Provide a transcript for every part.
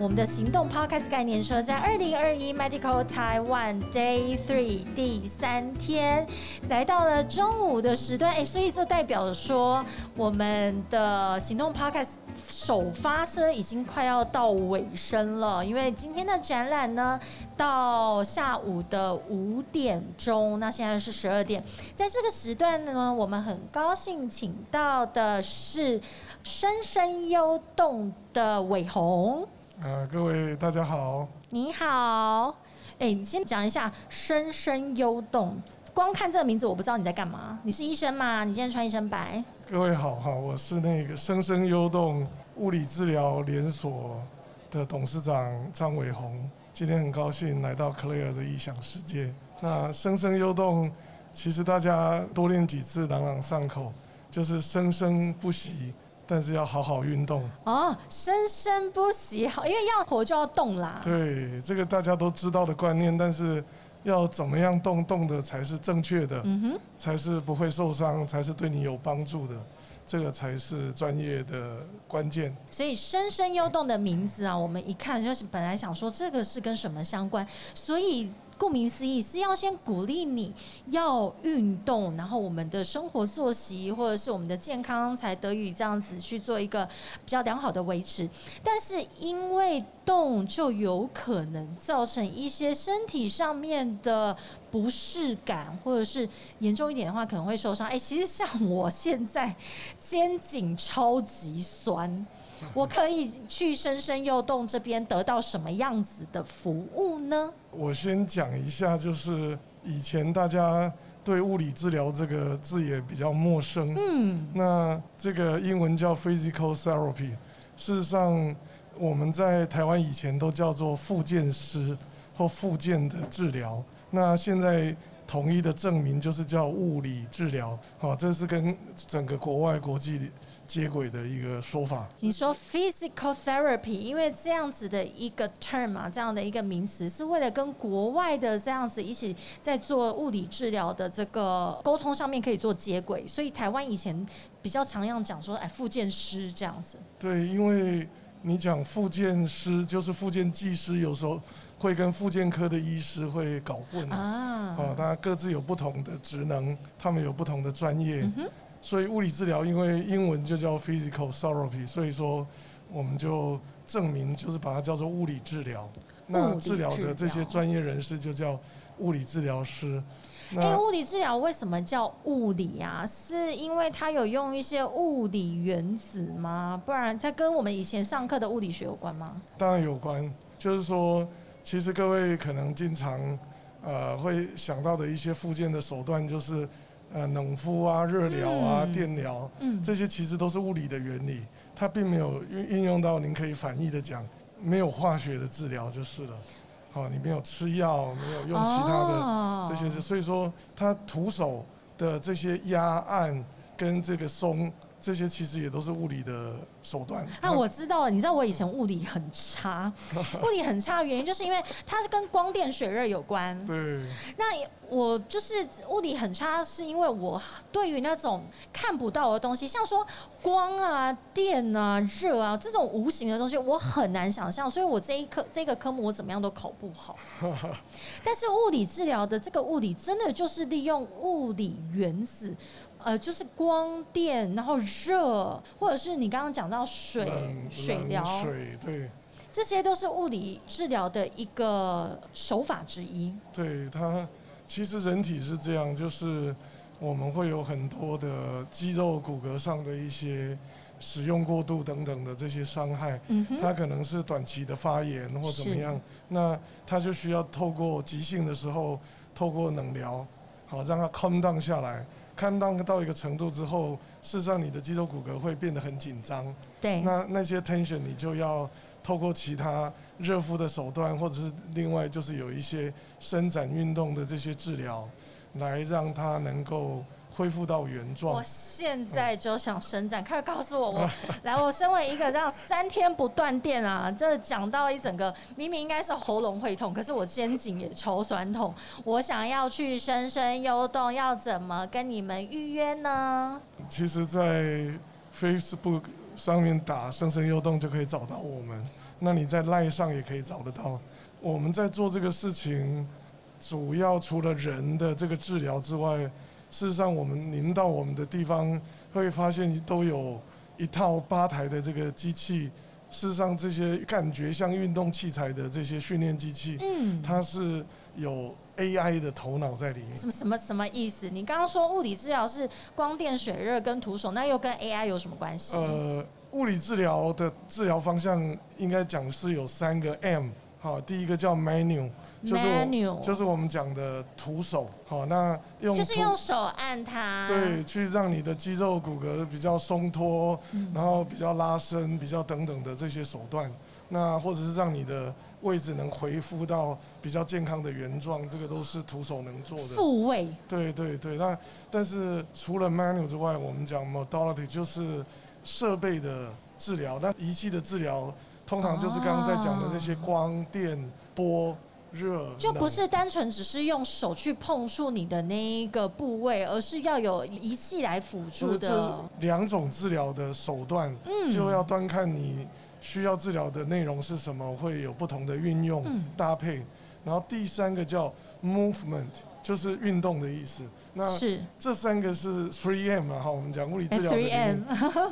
我们的行动 Podcast 概念车在二零二一 Medical Taiwan Day Three 第三天来到了中午的时段，哎，所以这代表说我们的行动 Podcast 首发车已经快要到尾声了，因为今天的展览呢到下午的五点钟，那现在是十二点，在这个时段呢，我们很高兴请到的是深深幽动的伟鸿。呃，各位大家好，你好，哎，你先讲一下“深深幽动”。光看这个名字，我不知道你在干嘛。你是医生吗？你今天穿一身白。各位好，哈，我是那个“深深幽动”物理治疗连锁的董事长张伟宏。今天很高兴来到 Clare 的异想世界。那“深深幽动”，其实大家多练几次，朗朗上口，就是生生不息。但是要好好运动哦，生生不息好，因为要活就要动啦。对，这个大家都知道的观念，但是要怎么样动动的才是正确的，嗯哼，才是不会受伤，才是对你有帮助的，这个才是专业的关键。所以“生生幽动”的名字啊，我们一看就是本来想说这个是跟什么相关，所以。顾名思义，是要先鼓励你要运动，然后我们的生活作息或者是我们的健康才得以这样子去做一个比较良好的维持。但是因为动就有可能造成一些身体上面的不适感，或者是严重一点的话可能会受伤。哎，其实像我现在肩颈超级酸。我可以去深深幼动这边得到什么样子的服务呢？我先讲一下，就是以前大家对物理治疗这个字也比较陌生。嗯，那这个英文叫 physical therapy，事实上我们在台湾以前都叫做复健师或复健的治疗。那现在统一的证明就是叫物理治疗。好，这是跟整个国外国际。接轨的一个说法。你说 physical therapy，因为这样子的一个 term 啊，这样的一个名词，是为了跟国外的这样子一起在做物理治疗的这个沟通上面可以做接轨，所以台湾以前比较常样讲说，哎，复健师这样子。对，因为你讲复健师就是复健技师，有时候会跟复健科的医师会搞混啊。啊，大家各自有不同的职能，他们有不同的专业。所以物理治疗，因为英文就叫 physical therapy，所以说我们就证明就是把它叫做物理治疗。那治疗的这些专业人士就叫物理治疗师。哎，物理治疗为什么叫物理啊？是因为它有用一些物理原子吗？不然它跟我们以前上课的物理学有关吗？当然有关，就是说，其实各位可能经常呃会想到的一些附件的手段就是。呃，冷敷啊、热疗啊、电疗，这些其实都是物理的原理，它并没有运运用到您可以反义的讲，没有化学的治疗就是了。好，你没有吃药，没有用其他的这些，所以说它徒手的这些压按跟这个松。这些其实也都是物理的手段。那我知道了，你知道我以前物理很差，物理很差的原因就是因为它是跟光电水热有关。对。那我就是物理很差，是因为我对于那种看不到的东西，像说光啊、电啊、热啊这种无形的东西，我很难想象，所以我这一科这个科目我怎么样都考不好。但是物理治疗的这个物理，真的就是利用物理原子。呃，就是光电，然后热，或者是你刚刚讲到水水疗，水对，这些都是物理治疗的一个手法之一。对它，其实人体是这样，就是我们会有很多的肌肉骨骼上的一些使用过度等等的这些伤害，嗯它可能是短期的发炎或怎么样，那它就需要透过急性的时候，透过冷疗，好让它 calm down 下来。看到到一个程度之后，事实上你的肌肉骨骼会变得很紧张。对。那那些 tension 你就要透过其他热敷的手段，或者是另外就是有一些伸展运动的这些治疗，来让它能够恢复到原状我。现在就想伸展，快告诉我，我 来，我身为一个这样三天不断电啊，这讲到一整个明明应该是喉咙会痛，可是我肩颈也超酸痛。我想要去深深幽动，要怎么跟你们预约呢？其实，在 Facebook 上面打“生生幽动”就可以找到我们。那你在 Line 上也可以找得到。我们在做这个事情，主要除了人的这个治疗之外，事实上我们您到我们的地方会发现都有一套吧台的这个机器。事实上，这些感觉像运动器材的这些训练机器，嗯，它是有 AI 的头脑在里面。什么什么什么意思？你刚刚说物理治疗是光电、水热跟徒手，那又跟 AI 有什么关系？呃，物理治疗的治疗方向应该讲是有三个 M，好，第一个叫 manual，就是就是我们讲的徒手，好，那用就是用手按它，对，去让你的肌肉骨骼比较松脱，嗯。然后比较拉伸，比较等等的这些手段，那或者是让你的位置能恢复到比较健康的原状，这个都是徒手能做的。复位，对对对，那但是除了 manual 之外，我们讲 modality 就是设备的治疗，那仪器的治疗通常就是刚刚在讲的这些光电波热，就不是单纯只是用手去碰触你的那一个部位，而是要有仪器来辅助的。两种治疗的手段，嗯就要端看你需要治疗的内容是什么，会有不同的运用、嗯搭配。然后第三个叫 movement，就是运动的意思。那是这三个是 Three M 啊，哈，我们讲物理治疗的 M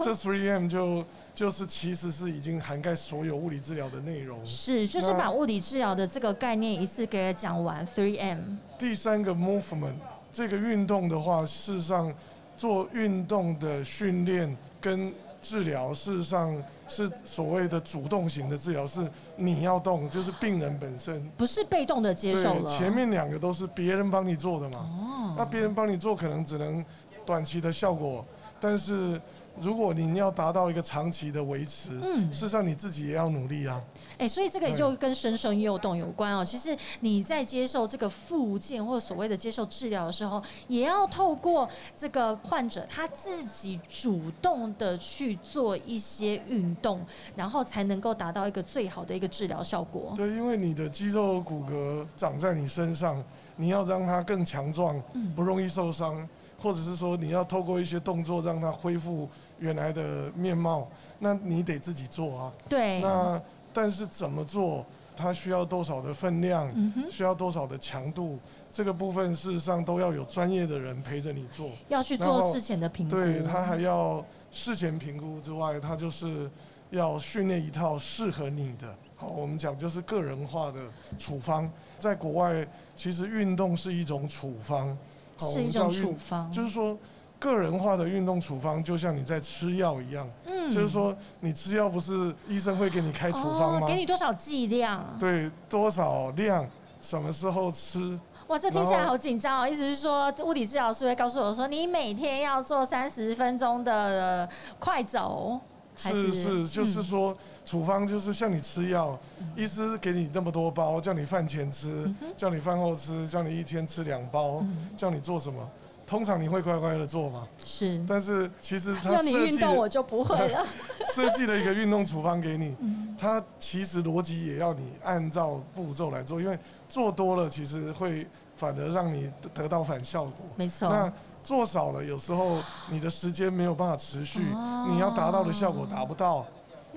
这 Three M 就就是其实是已经涵盖所有物理治疗的内容。是，就是把物理治疗的这个概念一次给它讲完。Three M 第三个 movement，这个运动的话，事实上做运动的训练跟治疗，事实上是所谓的主动型的治疗，是你要动，就是病人本身。不是被动的接受。前面两个都是别人帮你做的嘛。哦，那别人帮你做，可能只能短期的效果，但是如果你要达到一个长期的维持，嗯事实上你自己也要努力啊。哎、所以这个就跟生生幼动有关哦。其实你在接受这个复健或者所谓的接受治疗的时候，也要透过这个患者他自己主动的去做一些运动，然后才能够达到一个最好的一个治疗效果。对，因为你的肌肉骨骼长在你身上，你要让它更强壮，嗯不容易受伤，或者是说你要透过一些动作让它恢复原来的面貌，那你得自己做啊。对，那但是怎么做？它需要多少的分量？嗯，需要多少的强度？这个部分事实上都要有专业的人陪着你做。要去做事前的评估。对他还要事前评估之外，他就是要训练一套适合你的。好，我们讲就是个人化的处方。在国外，其实运动是一种处方。好，我是一种们叫，处方，就是说个人化的运动处方，就像你在吃药一样。嗯就是说，你吃药不是医生会给你开处方哦，吗？给你多少剂量？对，多少量，什么时候吃？哇，这听起来好紧张哦！意思是说，物理治疗师会告诉我说，你每天要做三十分钟的呃快走，是是，就是嗯说，处方就是像你吃药，医师给你那么多包，叫你饭前吃嗯，叫你饭后吃，叫你一天吃两包，嗯叫你做什么？通常你会乖乖的做吗？是但是其实他要你设计运动，我就不会了。设计了一个运动处方给你，嗯它其实逻辑也要你按照步骤来做，因为做多了其实会反而让你得到反效果。没错，那做少了，有时候你的时间没有办法持续，哦你要达到的效果达不到。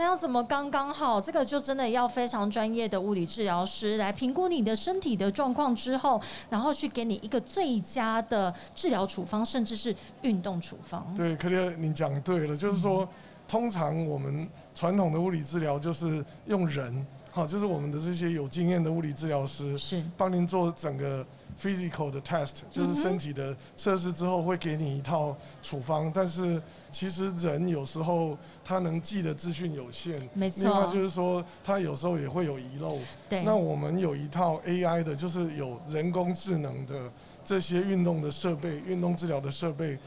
那要怎么刚刚好？这个就真的要非常专业的物理治疗师来评估你的身体的状况之后，然后去给你一个最佳的治疗处方，甚至是运动处方。对，克里尔，你讲对了，就是说，通常我们传统的物理治疗就是用人，好，就是我们的这些有经验的物理治疗师是帮您做整个 physical 的 test，就是身体的测试之后，会给你一套处方。但是其实人有时候他能记的资讯有限，没错另外就是说，他有时候也会有遗漏。对，那我们有一套 AI 的，就是有人工智能的这些运动的设备、运动治疗的设备，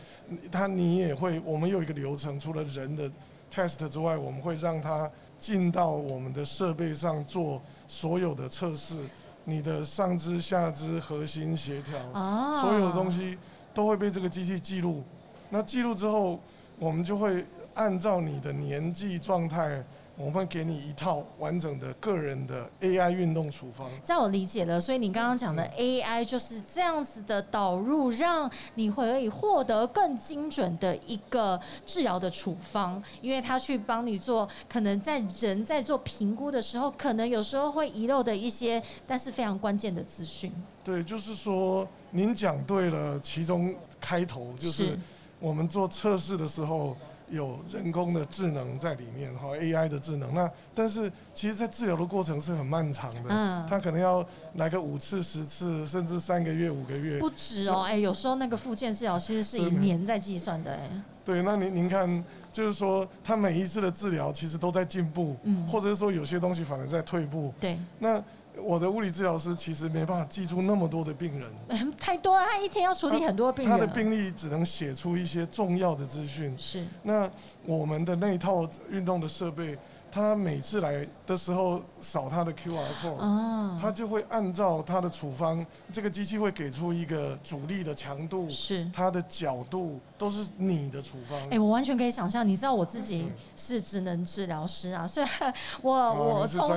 它你也会，我们有一个流程，除了人的 test 之外，我们会让它进到我们的设备上做所有的测试，你的上肢、下肢、核心协调，啊所有的东西都会被这个机器记录。那记录之后，我们就会按照你的年纪状态。我们会给你一套完整的个人的 AI 运动处方。这样我理解了，所以你刚刚讲的 AI 就是这样子的导入，让你可以获得更精准的一个治疗的处方，因为它去帮你做，可能在人在做评估的时候，可能有时候会遗漏的一些，但是非常关键的资讯。对，就是说您讲对了，其中开头就是我们做测试的时候。有人工的智能在里面哈，AI 的智能。那但是其实，在治疗的过程是很漫长的，嗯，他可能要来个五次、十次，甚至三个月、五个月。不止哦，哎，有时候那个附件治疗其实是以年在计算的，哎。对，那您您看，就是说，他每一次的治疗其实都在进步，嗯，或者是说有些东西反而在退步。对。那我的物理治疗师其实没办法记住那么多的病人，太多了，他一天要处理很多病人，他的病历只能写出一些重要的资讯。是，那我们的那一套运动的设备。他每次来的时候扫他的 QR code，他就会按照他的处方，这个机器会给出一个阻力的强度，是它的角度都是你的处方。哎，我完全可以想象，你知道我自己是职能治疗师啊，虽然我我从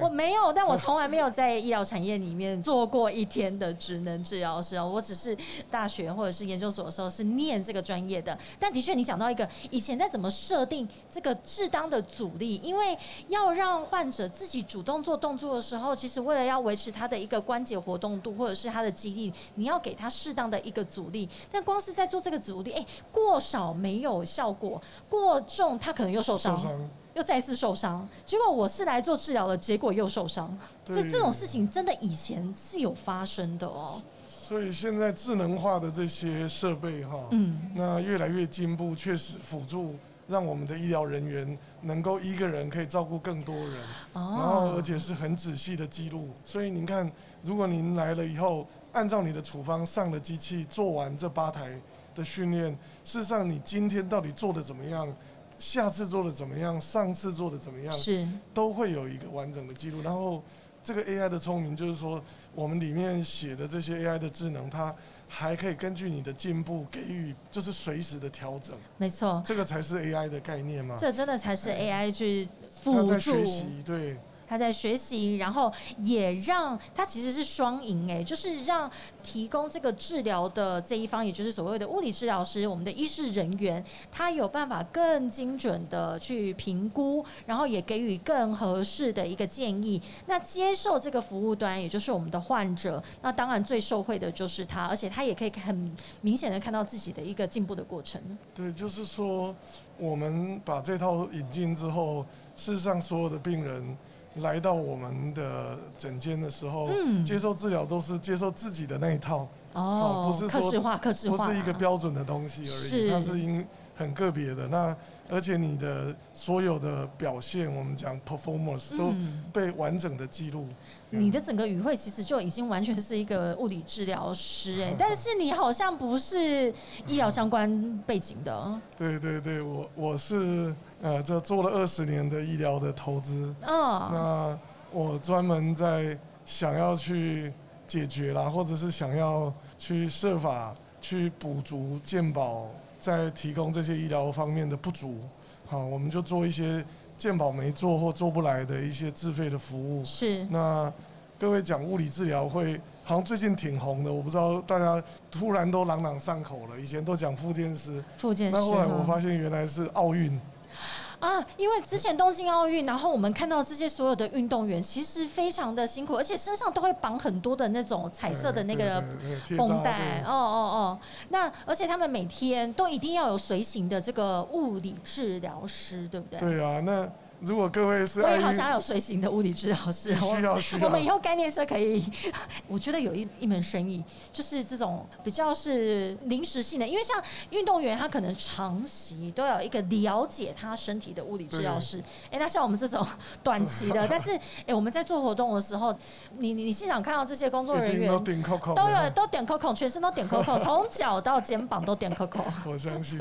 我没有，但我从来没有在医疗产业里面做过一天的职能治疗师啊，我只是大学或者是研究所的时候是念这个专业的。但的确，你讲到一个以前在怎么设定这个适当的阻力，因为要让患者自己主动做动作的时候，其实为了要维持他的一个关节活动度或者是他的肌力，你要给他适当的一个阻力。但光是在做这个阻力，哎，过少没有效果，过重他可能又受伤，又再次受伤。结果我是来做治疗的，结果又受伤。这这种事情真的以前是有发生的哦。所以现在智能化的这些设备哈，嗯，那越来越进步，确实辅助。让我们的医疗人员能够一个人可以照顾更多人，然后而且是很仔细的记录。所以您看，如果您来了以后，按照你的处方上了机器，做完这八台的训练，事实上你今天到底做的怎么样，下次做的怎么样，上次做的怎么样，是都会有一个完整的记录。然后这个 AI 的聪明就是说，我们里面写的这些 AI 的智能，它。还可以根据你的进步给予，就是随时的调整。没错，这个才是 AI 的概念嘛。这真的才是 AI 去辅助。学习，对。他在学习，然后也让他其实是双赢哎，就是让提供这个治疗的这一方，也就是所谓的物理治疗师，我们的医师人员，他有办法更精准的去评估，然后也给予更合适的一个建议。那接受这个服务端，也就是我们的患者，那当然最受惠的就是他，而且他也可以很明显的看到自己的一个进步的过程。对，就是说我们把这套引进之后，事实上所有的病人。来到我们的诊间的时候，接受治疗都是接受自己的那一套，哦，不是说不是一个标准的东西而已，它是因很个别的。那而且你的所有的表现，我们讲 performance 都被完整的记录。你的整个语汇其实就已经完全是一个物理治疗师哎，但是你好像不是医疗相关背景的。对对对，我我是呃，这做了二十年的医疗的投资。哦。那我专门在想要去解决啦，或者是想要去设法去补足健保在提供这些医疗方面的不足。好，我们就做一些。健保没做或做不来的一些自费的服务，是那各位讲物理治疗会，好像最近挺红的，我不知道大家突然都朗朗上口了。以前都讲复健师，复健师，那后来我发现原来是奥运。啊，因为之前东京奥运，然后我们看到这些所有的运动员，其实非常的辛苦，而且身上都会绑很多的那种彩色的那个绷带。哦哦哦，那而且他们每天都一定要有随行的这个物理治疗师，对不对？对啊，那。如果各位是，我也好想要有随行的物理治疗师。需要需要。我们以后概念车可以，我觉得有一一门生意，就是这种比较是临时性的，因为像运动员，他可能长期都有一个了解他身体的物理治疗师。哎，那像我们这种短期的，但是哎，我们在做活动的时候，你你你现场看到这些工作人员都点 COCO，都有都点 COCO，全身都点 COCO，从脚到肩膀都点 COCO。我相信，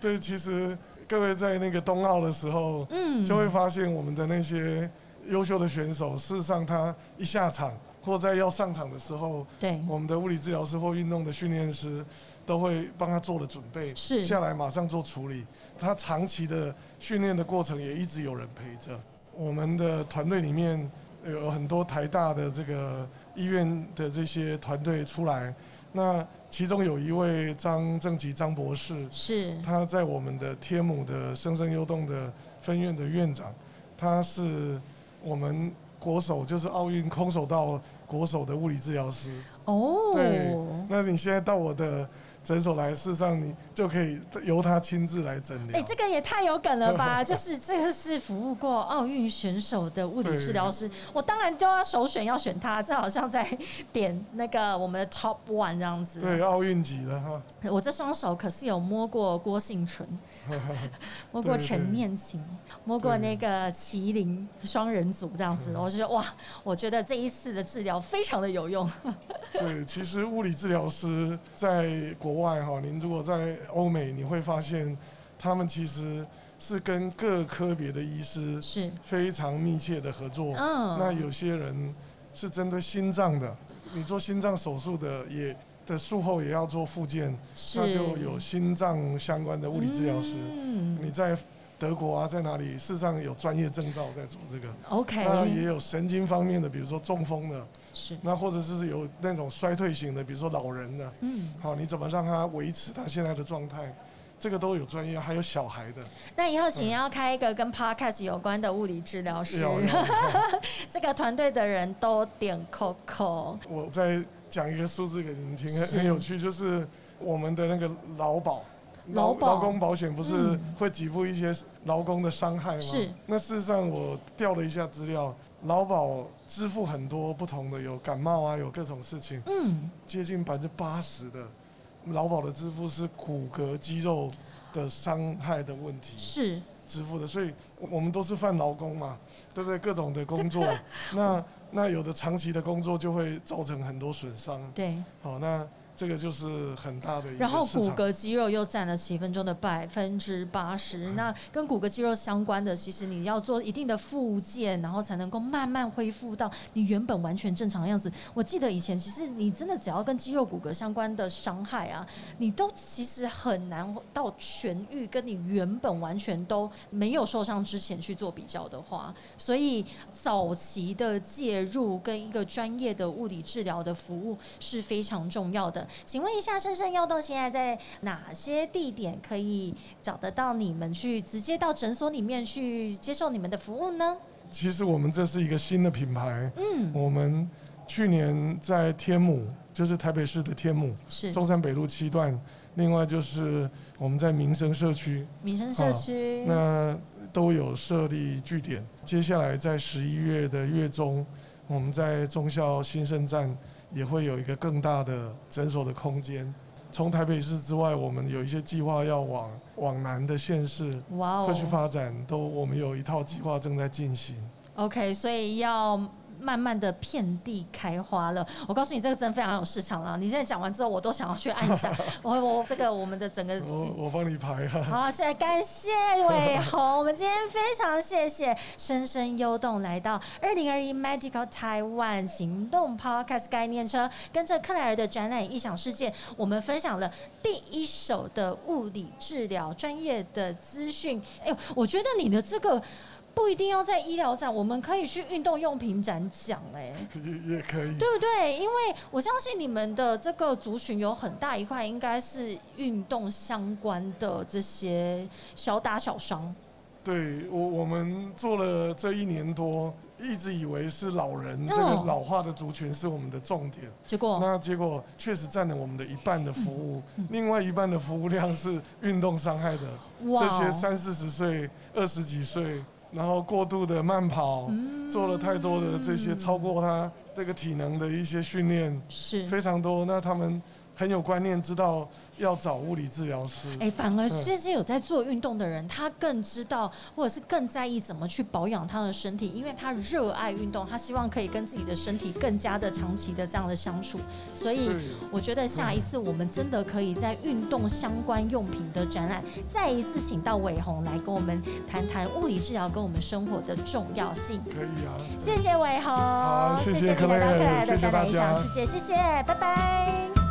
对，其实。各位在那个冬奥的时候，嗯，就会发现我们的那些优秀的选手，事实上他一下场或在要上场的时候，对，我们的物理治疗师或运动的训练师，都会帮他做了准备，是下来马上做处理。他长期的训练的过程也一直有人陪着。我们的团队里面有很多台大的这个医院的这些团队出来，那其中有一位张正吉张博士，是他在我们的天母的生生优动的分院的院长，他是我们国手，就是奥运空手道国手的物理治疗师。哦，对，那你现在到我的。诊所来，事实上你就可以由他亲自来诊疗。哎，这个也太有梗了吧！就是这个是服务过奥运选手的物理治疗师，我当然就要首选要选他。这好像在点那个我们的 top one 这样子。对，奥运级的哈。我这双手可是有摸过郭幸存，摸过陈念琴，摸过那个麒麟双人组这样子。我就觉得哇，我觉得这一次的治疗非常的有用。对，其实物理治疗师在国外哈，您如果在欧美，你会发现他们其实是跟各科别的医师是非常密切的合作。嗯，那有些人是针对心脏的，你做心脏手术的也的术后也要做复健，那就有心脏相关的物理治疗师。嗯，你在德国啊，在哪里？事实上有专业证照在做这个。OK，那也有神经方面的，比如说中风的。是，那或者是有那种衰退型的，比如说老人的，嗯，好，你怎么让他维持他现在的状态？这个都有专业，还有小孩的。那以后请要开一个跟 podcast 有关的物理治疗师，这个团队的人都点 Coco。我再讲一个数字给您听，很有趣，就是我们的那个劳保，劳劳工保险不是会给付一些劳工的伤害吗？是。那事实上我调了一下资料。劳保支付很多不同的，有感冒啊，有各种事情。嗯，接近百分之八十的劳保的支付是骨骼肌肉的伤害的问题是支付的，所以我们都是犯劳工嘛，对不对？各种的工作，那那有的长期的工作就会造成很多损伤。对，好那。这个就是很大的一个然后骨骼肌肉又占了七分钟的百分之八十。那跟骨骼肌肉相关的，其实你要做一定的复健，然后才能够慢慢恢复到你原本完全正常的样子。我记得以前，其实你真的只要跟肌肉骨骼相关的伤害啊，你都其实很难到痊愈，跟你原本完全都没有受伤之前去做比较的话。所以早期的介入跟一个专业的物理治疗的服务是非常重要的。请问一下，深深药动现在在哪些地点可以找得到你们？去直接到诊所里面去接受你们的服务呢？其实我们这是一个新的品牌。嗯，我们去年在天母，就是台北市的天母，是中山北路七段。另外就是我们在民生社区，民生社区那都有设立据点。接下来在十一月的月中，我们在中校新生站。也会有一个更大的诊所的空间。从台北市之外，我们有一些计划要往往南的县市，哇哦，去发展，都我们有一套计划正在进行。OK，所以要。慢慢的遍地开花了，我告诉你，这个真的非常有市场了。你现在讲完之后，我都想要去按一下。我我这个我们的整个，我我帮你排哈。好，现在感谢伟宏，我们今天非常谢谢深深幽动来到二零二一 Medical Taiwan 行动 Podcast 概念车，跟着克莱尔的展览异想世界，我们分享了第一手的物理治疗专业的资讯。哎呦，我觉得你的这个。不一定要在医疗展，我们可以去运动用品展讲哎，也也可以，对不对？因为我相信你们的这个族群有很大一块应该是运动相关的这些小打小伤。对我，我们做了这一年多，一直以为是老人这个老化的族群是我们的重点，结果那结果确实占了我们的一半的服务，另外一半的服务量是运动伤害的这些三四十岁、二十几岁。然后过度的慢跑，做了太多的这些超过他这个体能的一些训练，是非常多。那他们。很有观念，知道要找物理治疗师。哎，反而这些有在做运动的人，他更知道，或者是更在意怎么去保养他的身体，因为他热爱运动，他希望可以跟自己的身体更加的长期的这样的相处。所以，我觉得下一次我们真的可以在运动相关用品的展览，再一次请到伟宏来跟我们谈谈物理治疗跟我们生活的重要性。可以啊，谢谢伟宏，好，谢谢你来到克莱的展览异想世界，谢谢，拜拜。